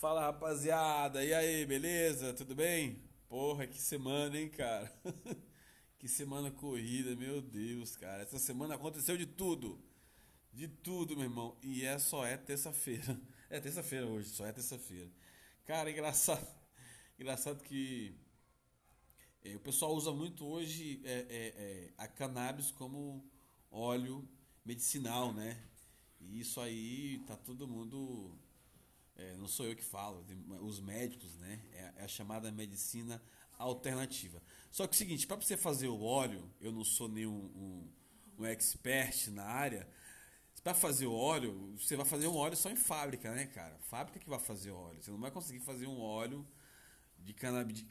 Fala rapaziada, e aí, beleza? Tudo bem? Porra, que semana, hein, cara? que semana corrida, meu Deus, cara. Essa semana aconteceu de tudo. De tudo, meu irmão. E é só é terça-feira. É terça-feira hoje, só é terça-feira. Cara, engraçado. Engraçado que é, o pessoal usa muito hoje é, é, a cannabis como óleo medicinal, né? E isso aí tá todo mundo é, não sou eu que falo, os médicos, né? É, é, a chamada medicina alternativa. Só que é o seguinte, para você fazer o óleo, eu não sou nenhum um, um expert na área. Para fazer o óleo, você vai fazer um óleo só em fábrica, né, cara? Fábrica que vai fazer óleo. Você não vai conseguir fazer um óleo de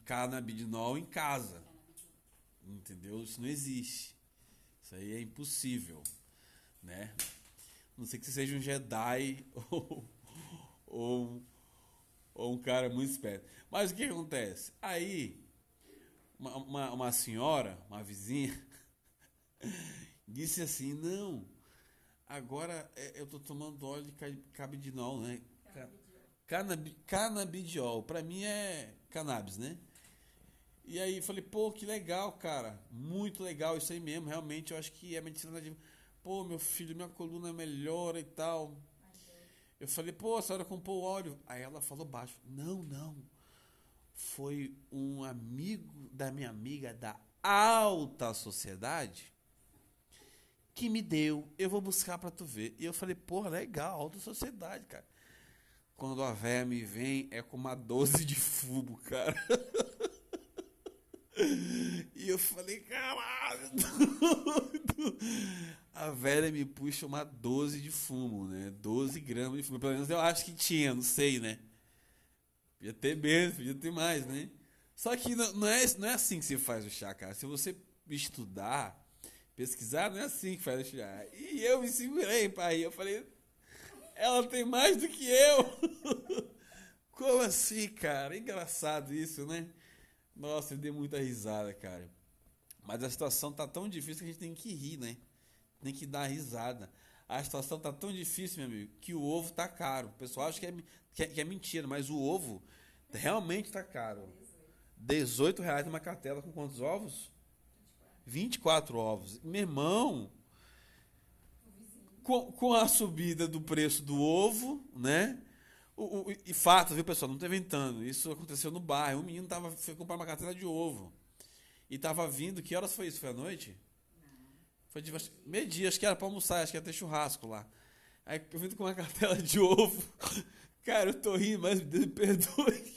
canabidinol em casa. Entendeu? Isso não existe. Isso aí é impossível, né? Não sei que você seja um Jedi ou ou, ou um cara muito esperto. Mas o que acontece? Aí, uma, uma, uma senhora, uma vizinha, disse assim: Não, agora é, eu tô tomando óleo de cabidinol, né? Canabidiol. Canabidiol. Pra mim é cannabis, né? E aí falei, pô, que legal, cara. Muito legal isso aí mesmo. Realmente eu acho que é medicina nativa. Pô, meu filho, minha coluna melhora e tal. Eu falei, pô, a senhora comprou óleo. Aí ela falou baixo: Não, não. Foi um amigo da minha amiga da alta sociedade que me deu. Eu vou buscar pra tu ver. E eu falei, porra, legal, alta sociedade, cara. Quando a véia me vem, é com uma 12 de fumo, cara. E eu falei, caralho, a velha me puxa uma 12 de fumo, né? 12 gramas de fumo. Pelo menos eu acho que tinha, não sei, né? Podia ter menos, podia ter mais, né? Só que não é, não é assim que se faz o chá, cara. Se você estudar, pesquisar, não é assim que faz o chá. E eu me segurei, pai. Eu falei, ela tem mais do que eu. Como assim, cara? Engraçado isso, né? Nossa, eu dei muita risada, cara. Mas a situação tá tão difícil que a gente tem que rir, né? Tem que dar risada. A situação tá tão difícil, meu amigo, que o ovo tá caro. O pessoal acha que é, que é, que é mentira, mas o ovo realmente tá caro. 18 reais numa cartela com quantos ovos? 24 ovos. Meu irmão, com, com a subida do preço do ovo, né? O, o, e fato, viu, pessoal? Não estou inventando. Isso aconteceu no bairro. Um menino tava, foi comprar uma cartela de ovo. E tava vindo. Que horas foi isso? Foi à noite? Foi de meio-dia, acho que era para almoçar, acho que ia ter churrasco lá. Aí eu vindo com uma cartela de ovo. Cara, eu tô rindo, mas me perdoe.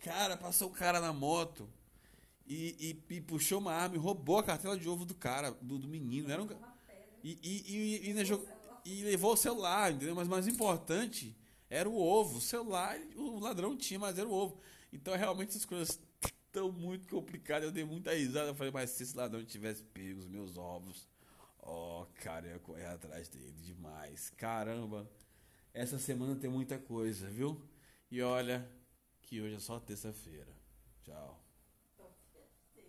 Cara, passou um cara na moto e, e, e, puxou uma arma e roubou a cartela de ovo do cara, do, do menino. Era um... E, e, e, e, levou o celular, entendeu? Mas mais importante era o ovo. O celular, o ladrão tinha, mas era o ovo. Então, realmente, as coisas estão muito complicadas. Eu dei muita risada. Eu falei, mas se esse ladrão tivesse pego os meus ovos, ó, oh, cara, eu ia correr atrás dele demais. Caramba, essa semana tem muita coisa, viu? E olha que hoje é só terça-feira. Tchau.